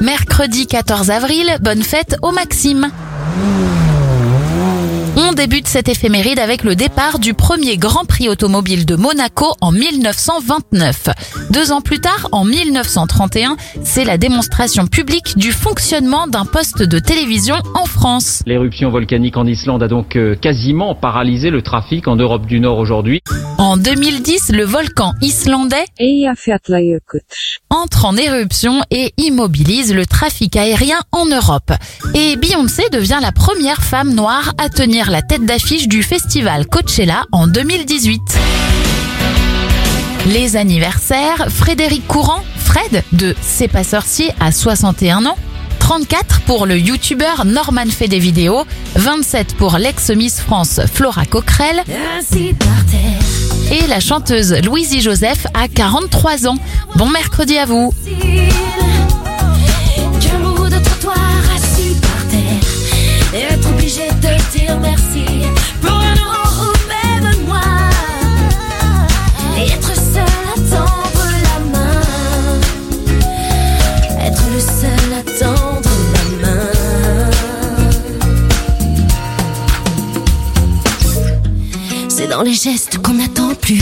Mercredi 14 avril, bonne fête au Maxime. On débute cette éphéméride avec le départ du premier Grand Prix automobile de Monaco en 1929. Deux ans plus tard, en 1931, c'est la démonstration publique du fonctionnement d'un poste de télévision en France. L'éruption volcanique en Islande a donc euh, quasiment paralysé le trafic en Europe du Nord aujourd'hui. En 2010, le volcan islandais entre en éruption et immobilise le trafic aérien en Europe. Et Beyoncé devient la première femme noire à tenir la tête d'affiche du festival Coachella en 2018. Les anniversaires, Frédéric Courant, Fred, de C'est pas sorcier à 61 ans, 34 pour le youtubeur Norman fait des vidéos, 27 pour l'ex-Miss France Flora Coquerel et la chanteuse Louisie Joseph à 43 ans. Bon mercredi à vous. Être obligé de dire c'est dans les gestes qu'on n'attend plus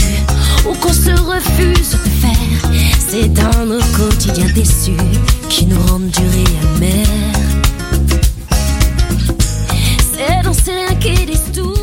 ou qu'on se refuse de faire. C'est dans nos quotidiens déçus qui nous rendent durés amers c'est dans ces liens qui disent tout